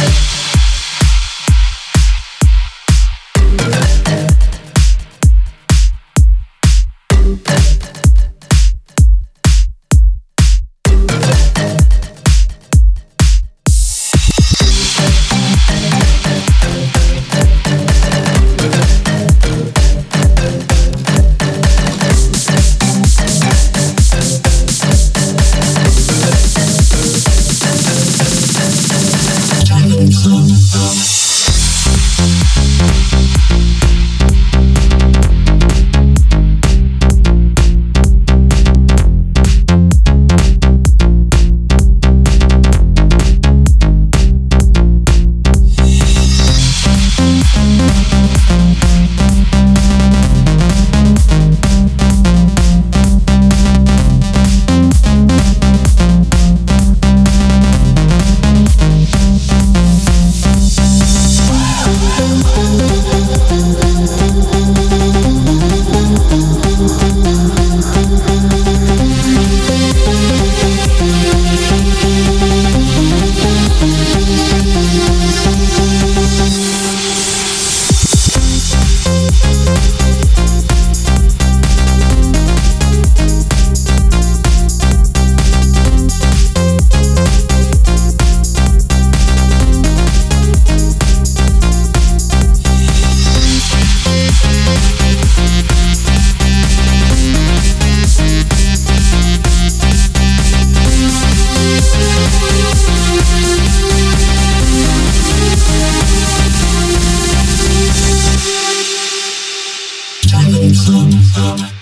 Thank Mama.